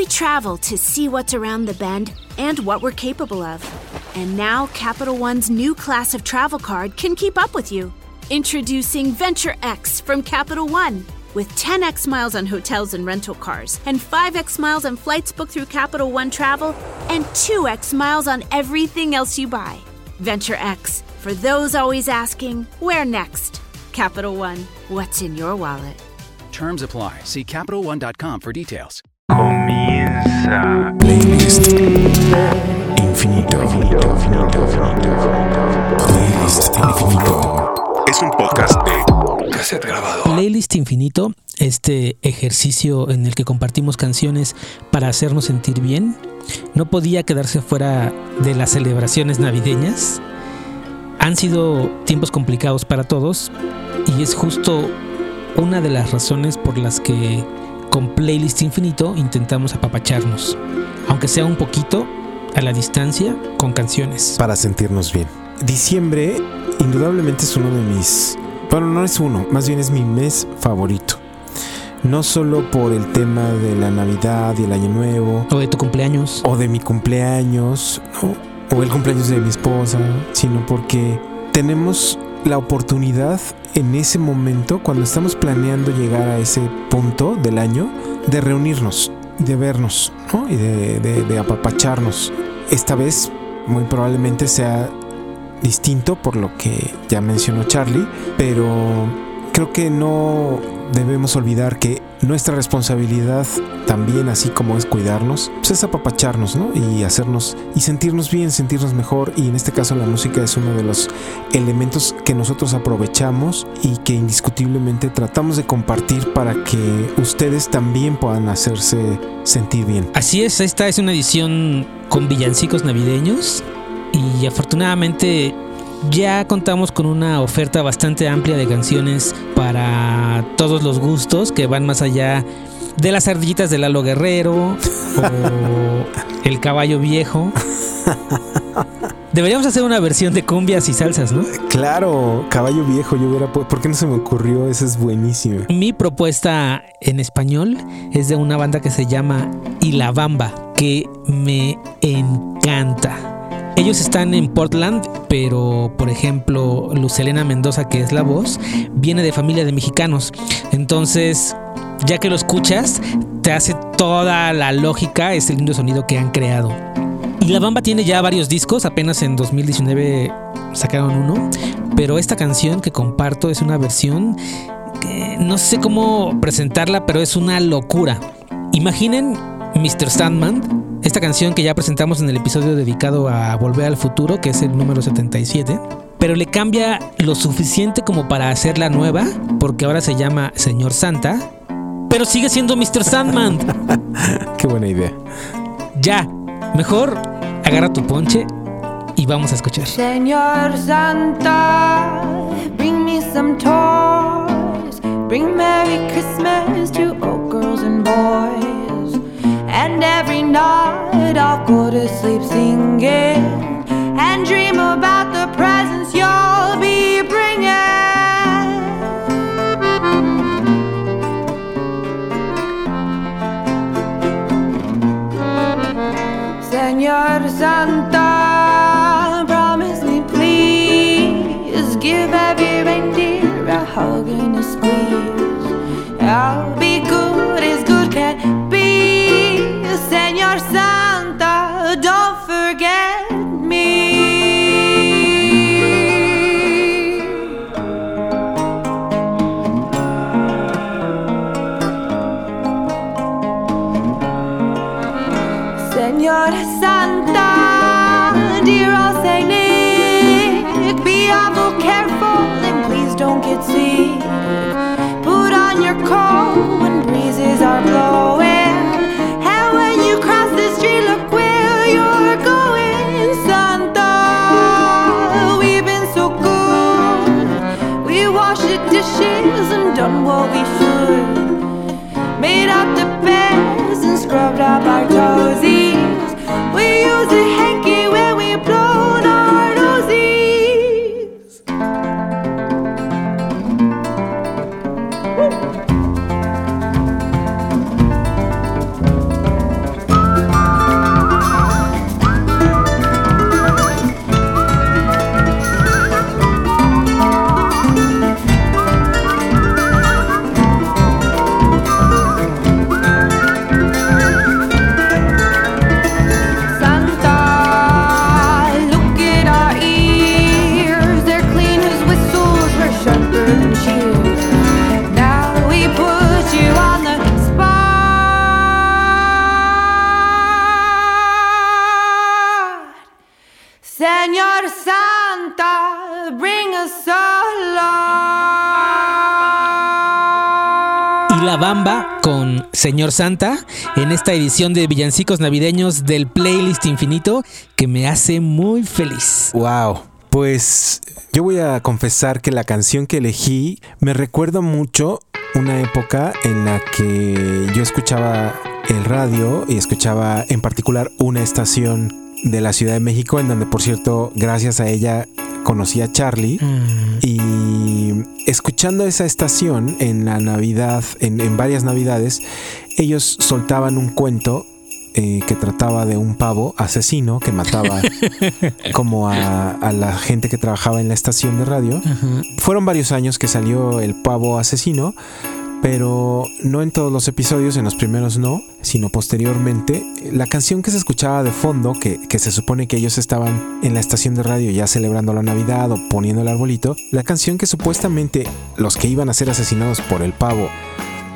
We travel to see what's around the bend and what we're capable of. And now Capital One's new class of travel card can keep up with you. Introducing Venture X from Capital One. With 10x miles on hotels and rental cars, and 5x miles on flights booked through Capital One Travel, and 2x miles on everything else you buy. Venture X, for those always asking, where next? Capital One, what's in your wallet? Terms apply. See CapitalOne.com for details. Playlist infinito. Playlist infinito. Es un podcast de cassette grabado. Playlist Infinito, este ejercicio en el que compartimos canciones para hacernos sentir bien, no podía quedarse fuera de las celebraciones navideñas. Han sido tiempos complicados para todos y es justo una de las razones por las que con Playlist Infinito intentamos apapacharnos, aunque sea un poquito a la distancia con canciones. para sentirnos bien. Diciembre indudablemente es uno de mis... Bueno, no es uno, más bien es mi mes favorito. No solo por el tema de la Navidad y el Año Nuevo, O de tu cumpleaños. o de mi cumpleaños, ¿no? o el cumpleaños de mi esposa, sino porque tenemos la oportunidad en ese momento, cuando estamos planeando llegar a ese punto del año, de reunirnos, de vernos ¿no? y de, de- apapacharnos. Esta vez muy probablemente sea distinto por lo que ya mencionó Charlie, pero creo que no debemos olvidar que nuestra responsabilidad también, así como es cuidarnos, pues es apapacharnos, ¿no? Y hacernos y sentirnos bien, sentirnos mejor. Y en este caso la música es uno de los elementos que nosotros aprovechamos y que indiscutiblemente tratamos de compartir para que ustedes también puedan hacerse sentir bien. Así es, esta es una edición con villancicos navideños y afortunadamente ya contamos con una oferta bastante amplia de canciones para todos los gustos que van más allá de las ardillitas de Lalo Guerrero o el caballo viejo. Deberíamos hacer una versión de cumbias y salsas, ¿no? Claro, caballo viejo, yo hubiera... ¿Por qué no se me ocurrió? Esa es buenísima. Mi propuesta en español es de una banda que se llama Y la Bamba, que me encanta. Ellos están en Portland, pero por ejemplo, Lucelena Mendoza, que es la voz, viene de familia de mexicanos. Entonces, ya que lo escuchas, te hace toda la lógica ese lindo sonido que han creado. Y la Bamba tiene ya varios discos, apenas en 2019 sacaron uno, pero esta canción que comparto es una versión que no sé cómo presentarla, pero es una locura. Imaginen Mr. Sandman, esta canción que ya presentamos en el episodio dedicado a Volver al Futuro, que es el número 77, pero le cambia lo suficiente como para hacerla nueva, porque ahora se llama Señor Santa, pero sigue siendo Mr. Sandman. Qué buena idea. Ya, mejor agarra tu ponche y vamos a escuchar. Señor Santa, bring me some toys. Bring Merry Christmas to all girls and boys. And every night I'll go to sleep singing and dream about the presents you'll be bringing. Señor Santa, la bamba con Señor Santa en esta edición de Villancicos Navideños del Playlist Infinito que me hace muy feliz. Wow. Pues yo voy a confesar que la canción que elegí me recuerda mucho una época en la que yo escuchaba el radio y escuchaba en particular una estación de la Ciudad de México en donde por cierto gracias a ella conocí a Charlie y escuchando esa estación en la Navidad, en, en varias Navidades, ellos soltaban un cuento eh, que trataba de un pavo asesino que mataba como a, a la gente que trabajaba en la estación de radio. Fueron varios años que salió el pavo asesino, pero no en todos los episodios, en los primeros no, sino posteriormente. La canción que se escuchaba de fondo, que, que se supone que ellos estaban en la estación de radio ya celebrando la Navidad o poniendo el arbolito, la canción que supuestamente los que iban a ser asesinados por el pavo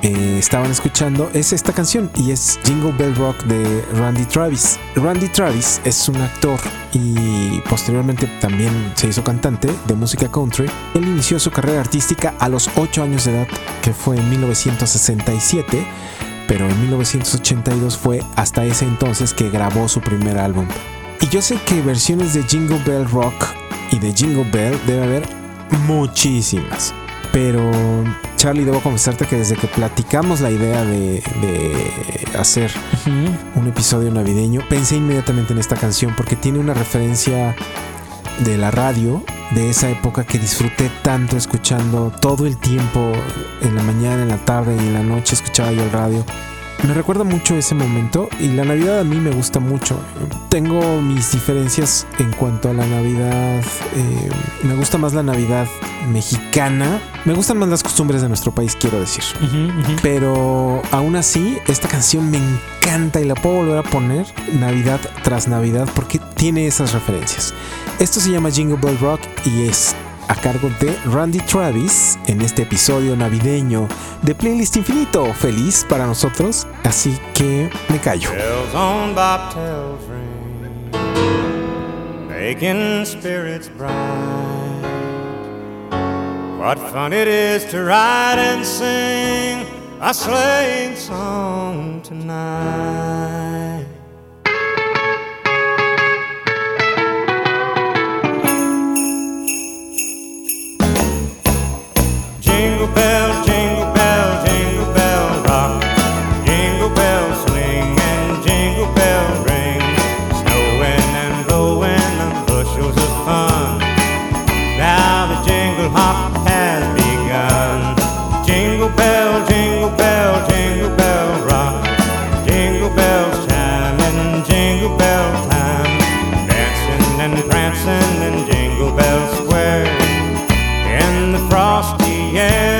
eh, estaban escuchando es esta canción y es Jingle Bell Rock de Randy Travis. Randy Travis es un actor y posteriormente también se hizo cantante de música country. Él inició su carrera artística a los 8 años de edad, que fue en 1967, pero en 1982 fue hasta ese entonces que grabó su primer álbum. Y yo sé que versiones de Jingle Bell Rock y de Jingle Bell debe haber muchísimas. Pero Charlie, debo confesarte que desde que platicamos la idea de, de hacer un episodio navideño, pensé inmediatamente en esta canción porque tiene una referencia de la radio de esa época que disfruté tanto escuchando todo el tiempo, en la mañana, en la tarde y en la noche escuchaba yo el radio. Me recuerda mucho ese momento y la Navidad a mí me gusta mucho. Tengo mis diferencias en cuanto a la Navidad. eh, me gusta más la Navidad mexicana. Me gustan más las costumbres de nuestro país, quiero decir. Pero aún así, esta canción me encanta y la puedo volver a poner Navidad tras Navidad porque tiene esas referencias. Esto se llama Jingle Bell Rock y es a cargo de Randy Travis en este episodio navideño de Playlist Infinito. Feliz para nosotros, así que me callo. Making spirits bright. What fun it is to ride and sing a sleighing song tonight. yeah.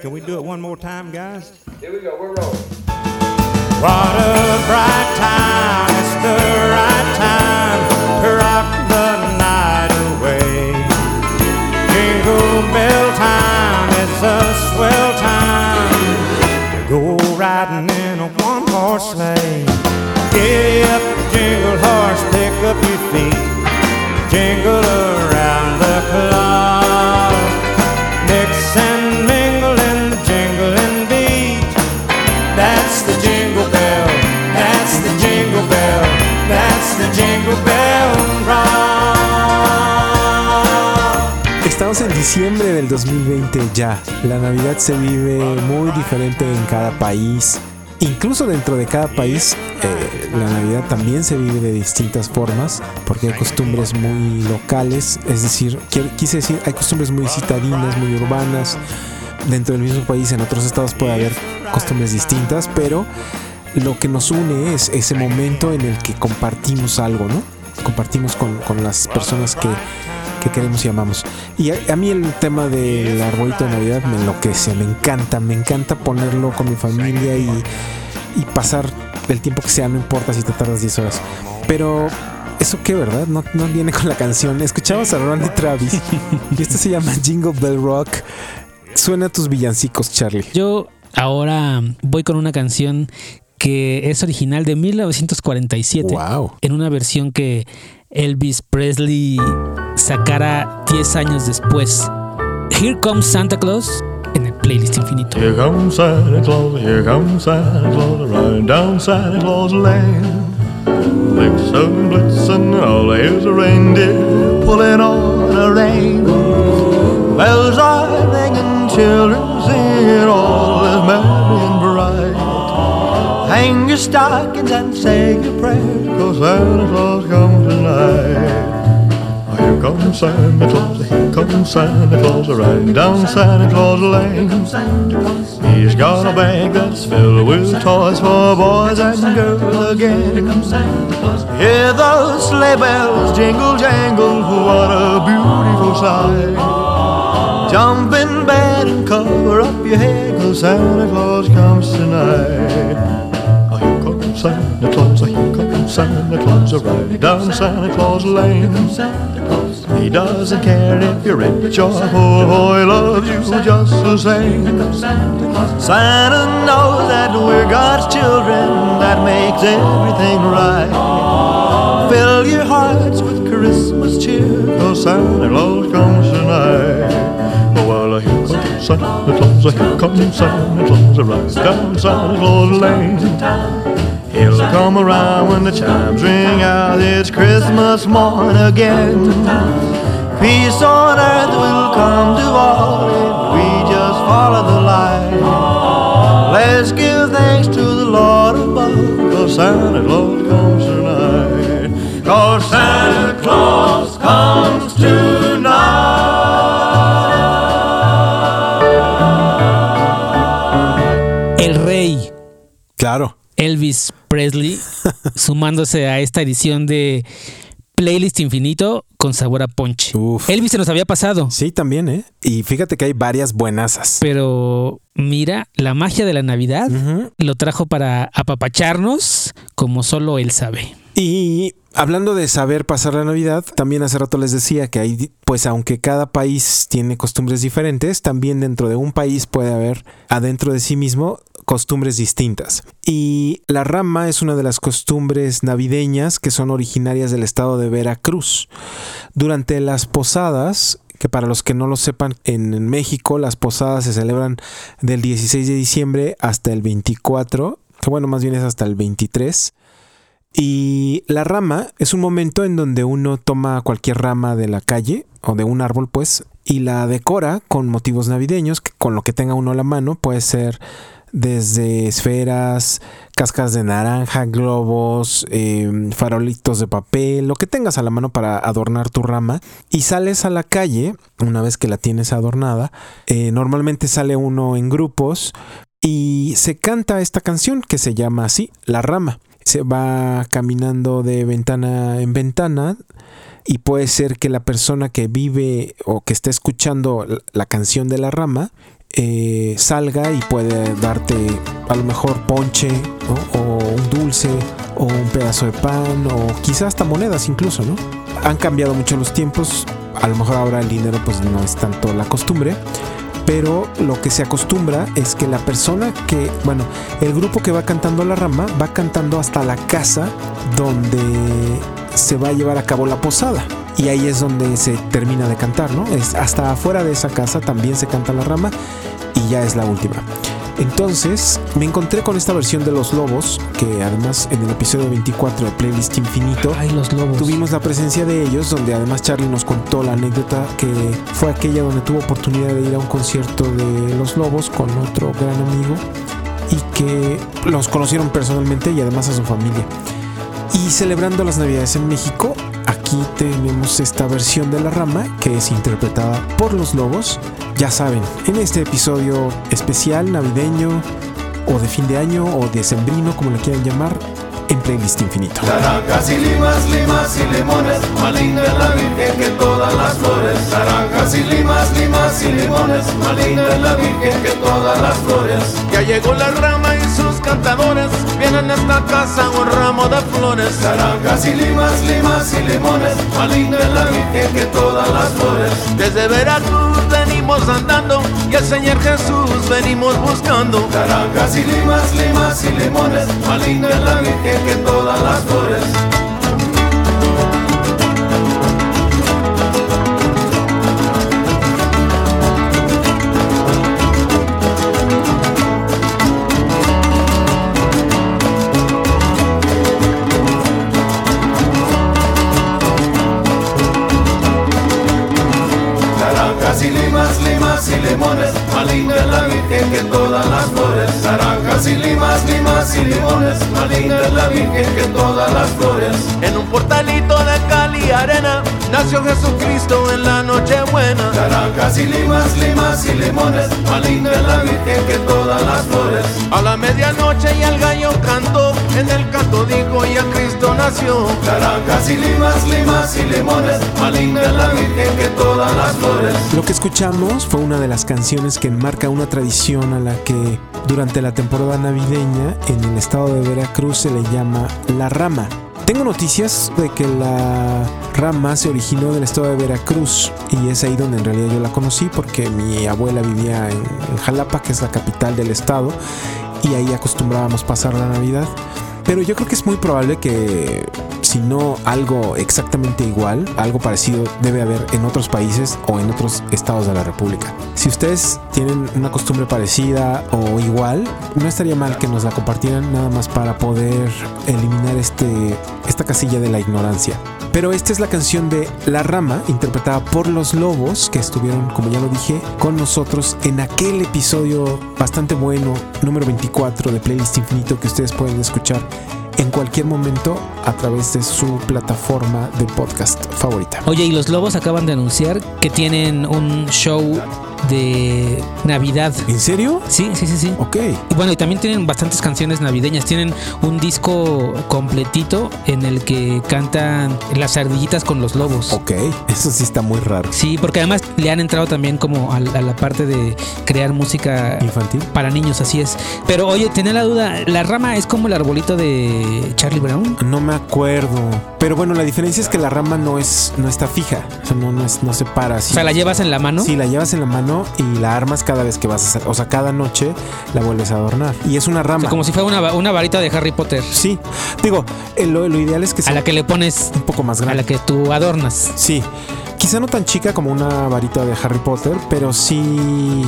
Can we do it one more time, guys? Here we go. We're rolling. What 2020 ya. La Navidad se vive muy diferente en cada país. Incluso dentro de cada país, eh, la Navidad también se vive de distintas formas, porque hay costumbres muy locales, es decir, qui- quise decir, hay costumbres muy citadinas, muy urbanas. Dentro del mismo país, en otros estados puede haber costumbres distintas, pero lo que nos une es ese momento en el que compartimos algo, ¿no? Compartimos con las personas que, que queremos y amamos. Y a, a mí el tema del arbolito de Navidad me enloquece, me encanta, me encanta ponerlo con mi familia y, y pasar el tiempo que sea, no importa si te tardas 10 horas. Pero eso qué, ¿verdad? No, no viene con la canción. Escuchabas a Randy Travis y esto se llama Jingle Bell Rock. Suena a tus villancicos, Charlie. Yo ahora voy con una canción que es original de 1947. Wow. En una versión que Elvis Presley sacara 10 años después. Here Comes Santa Claus en el playlist infinito. Here comes Santa Claus, here comes Santa Claus, riding down Santa Claus Lane. Blitzen, blitzen, all here's a reindeer pulling on a rein. Bells are ringing, children singing, all is merry. Hang your stockings and say your prayers, cause Santa Claus comes tonight. Here comes Santa Claus, here comes Santa Claus, riding down Santa Claus Lane. He's got a bag that's filled with toys for boys and girls again. Hear those sleigh bells jingle jangle, what a beautiful sight. Jump in bed and cover up your head, cause Santa Claus comes tonight. Santa Claus, here comes Santa Claus, riding down Santa Claus Lane. He doesn't care if you're rich or poor, he loves you just the same. Santa knows that we're God's children, that makes everything right. Fill your hearts with Christmas cheer, cause Santa Claus comes tonight. Oh, well, here comes Santa Claus, here comes Santa Claus, right down Santa Claus Lane. He'll come around when the chimes ring out. It's Christmas morn again. Peace on earth will come to all if we just follow the light. Let's give thanks to the Lord above, cause Santa Claus comes tonight. Cause Santa Claus comes tonight. Elvis Presley sumándose a esta edición de Playlist Infinito con sabor a ponche. Uf. Elvis se nos había pasado, Sí, también, ¿eh? Y fíjate que hay varias buenasas. pero mira, la magia de la Navidad lo trajo para apapacharnos como solo él sabe. Y hablando de saber pasar la Navidad, también hace rato les decía que hay, pues aunque cada país tiene costumbres diferentes, también dentro de un país puede haber adentro de sí mismo costumbres distintas. Y la rama es una de las costumbres navideñas que son originarias del estado de Veracruz. Durante las posadas, que para los que no lo sepan, en, México las posadas se celebran del 16 de diciembre hasta el 24, que bueno, más bien es hasta el 23. Y la rama es un momento en donde uno toma cualquier rama de la calle o de un árbol, pues, y la decora con motivos navideños, con lo que tenga uno a la mano. Puede ser desde esferas, cascas de naranja, globos, eh, farolitos de papel, lo que tengas a la mano para adornar tu rama. Y sales a la calle, una vez que la tienes adornada, eh, normalmente sale uno en grupos y se canta esta canción que se llama así, La Rama. Se va caminando de ventana en ventana y puede ser que la persona que vive o que esté escuchando la canción de la rama eh, salga y puede darte a lo mejor ponche o un dulce o un pedazo de pan o quizás hasta monedas incluso, ¿no? Han cambiado mucho los tiempos, a lo mejor ahora el dinero pues no es tanto la costumbre, pero lo que se acostumbra es que la persona que, bueno, el grupo que va cantando la rama va cantando hasta la casa donde se va a llevar a cabo la posada. Y ahí es donde se termina de cantar, ¿no? Es hasta afuera de esa casa también se canta la rama y ya es la última. Entonces me encontré con esta versión de Los Lobos, que además en el episodio 24 de Playlist Infinito Ay, los lobos. tuvimos la presencia de ellos, donde además Charlie nos contó la anécdota que fue aquella donde tuvo oportunidad de ir a un concierto de Los Lobos con otro gran amigo y que los conocieron personalmente y además a su familia. Y celebrando las Navidades en México, aquí tenemos esta versión de La Rama que es interpretada por los Lobos. Ya saben, en este episodio especial navideño o de fin de año o de sembrino, como le quieran llamar, en Playlist Infinito. Naranjas y limas, limas y limones, más linda es la Virgen que todas las flores. Naranjas y limas, limas y limones, más linda es la Virgen que todas las flores. Ya llegó la rama y sus cantadores vienen a esta casa un ramo de flores. Naranjas y limas, limas y limones, más linda es la Virgen que todas las flores. Desde Veracruz andando y el Señor Jesús venimos buscando. Naranjas y limas, limas y limones, más linda la Virgen que todas las flores. Limas, limas y limones, más linda es la Virgen que todas las flores. En un portalito de cal y arena nació Jesucristo en la Nochebuena. Naranjas y limas, limas y limones, más linda es la Virgen que todas las flores. A la medianoche y el gallo cantó, en el canto dijo y a Cristo nació. Naranjas y limas, limas y limones, más linda es la Virgen que todas las flores. Lo que escuchamos fue una de las canciones que enmarca una tradición a la que durante la temporada navideña en el estado de Veracruz se le llama la rama. Tengo noticias de que la rama se originó del estado de Veracruz y es ahí donde en realidad yo la conocí porque mi abuela vivía en, Jalapa, que es la capital del estado, y ahí acostumbrábamos pasar la Navidad. Pero yo creo que es muy probable que si no algo exactamente igual, algo parecido debe haber en otros países o en otros estados de la República. Si ustedes tienen una costumbre parecida o igual, no estaría mal que nos la compartieran nada más para poder eliminar este, esta casilla de la ignorancia. Pero esta es la canción de La Rama, interpretada por los Lobos, que estuvieron, como ya lo dije, con nosotros en aquel episodio bastante bueno, número 24 de Playlist Infinito, que ustedes pueden escuchar en cualquier momento a través de su plataforma de podcast favorita. Oye, y los Lobos acaban de anunciar que tienen un show de Navidad. ¿En serio? Sí, sí, sí, sí. Ok. Y bueno, y también tienen bastantes canciones navideñas. Tienen un disco completito en el que cantan las ardillitas con los lobos. Ok, eso sí está muy raro. Sí, porque además le han entrado también como a, a la parte de crear música Infantil. para niños, así es. Pero oye, tenía la duda, ¿la rama es como el arbolito de Charlie Brown? No me acuerdo. Pero bueno, la diferencia es que la rama no es no está fija. O sea, no, no, es, no se para así. O sea, la llevas en la mano. Sí, la llevas en la mano y la armas cada vez que vas a hacer. O sea, cada noche la vuelves a adornar. Y es una O rama. sea, como si fuera una, una varita de Harry Potter. Sí. Digo, eh, lo, lo ideal es que A sea la que le pones, un poco más a grande. la que tú adornas. Sí. Quizá no tan chica como una varita de Harry Potter, pero sí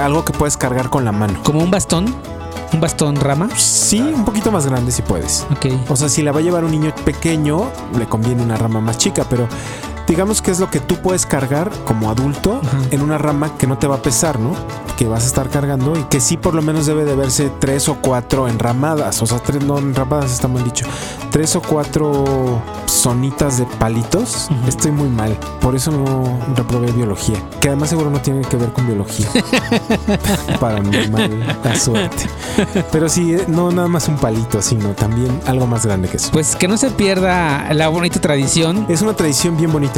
algo que puedes cargar con la mano. Como un bastón. Un bastón rama. Sí, un poquito más grande si puedes. Ok. O sea, si la va a llevar un niño pequeño, le conviene una rama más chica, pero digamos que es lo que tú puedes cargar como adulto en una rama que no te va a pesar, ¿no? Que vas a estar cargando y que sí por lo menos debe de verse tres o cuatro enramadas. O sea, tres, no enramadas está mal dicho. Tres o cuatro zonitas de palitos. Estoy muy mal. Por eso no reprobé biología. Que además seguro no tiene que ver con biología. Para mi mala suerte. Pero sí, eh, no nada más un palito, sino también algo más grande que eso. Pues que no se pierda la bonita tradición. Es una tradición bien bonita.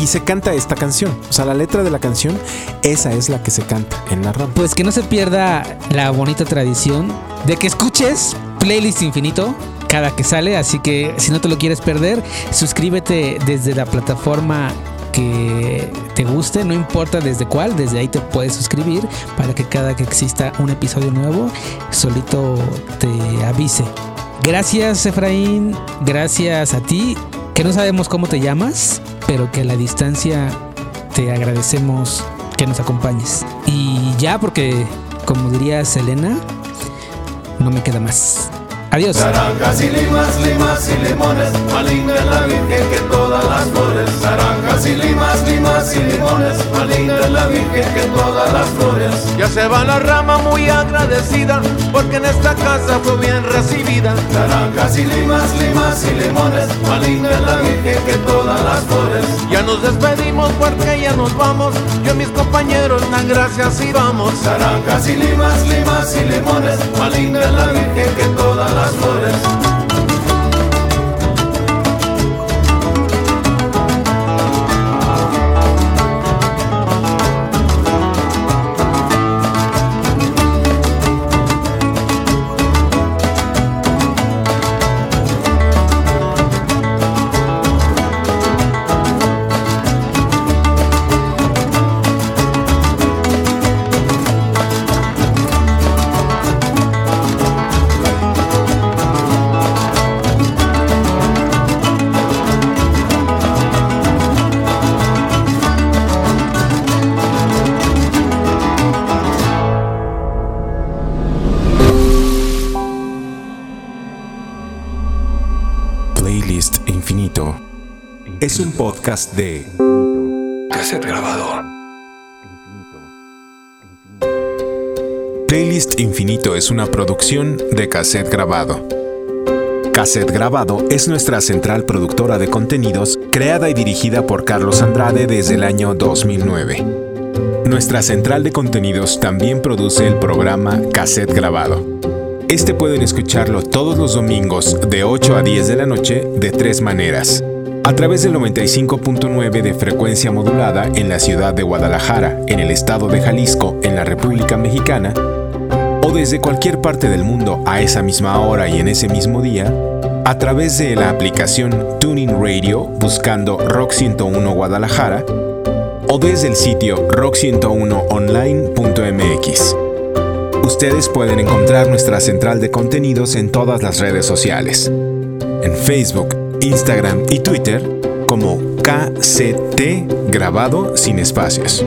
Y se canta esta canción. O sea, la letra de la canción, esa es la que se canta en la RAM. Pues que no se pierda la bonita tradición de que escuches Playlist Infinito cada que sale, así que si no te lo quieres perder, suscríbete desde la plataforma que te guste, no importa desde cuál, desde ahí te puedes suscribir para que cada que exista un episodio nuevo, solito te avise. Gracias Efraín, gracias a ti, que no sabemos cómo te llamas, pero que a la distancia te agradecemos que nos acompañes. Y ya porque, como diría Selena, no me queda más. Adiós. Naranjas y limas, limas y limones, es la Virgen que todas las flores. Naranjas y limas, limas y limones, es la Virgen que todas las flores. Ya se va la rama muy agradecida, porque en esta casa fue bien recibida. Naranjas y limas, limas y limones, es la Virgen que todas las flores. Ya nos despedimos porque ya nos vamos, yo y mis compañeros dan gracias y vamos. Naranjas y limas, limas y limones, es la Virgen que todas las flores. Es un podcast de Cassette grabador. Playlist Infinito es una producción de cassette grabado. Cassette Grabado es nuestra central productora de contenidos creada y dirigida por Carlos Andrade desde el año 2009. Nuestra central de contenidos también produce el programa Cassette Grabado. Este pueden escucharlo todos los domingos de 8 a 10 de la noche de tres maneras. A través del 95.9 de frecuencia modulada en la ciudad de Guadalajara, en el estado de Jalisco, en la República Mexicana, o desde cualquier parte del mundo a esa misma hora y en ese mismo día, a través de la aplicación Tuning Radio buscando Rock 101 Guadalajara, o desde el sitio rock101online.mx. Ustedes pueden encontrar nuestra central de contenidos en todas las redes sociales. En Facebook, Instagram y Twitter como KCT grabado sin espacios.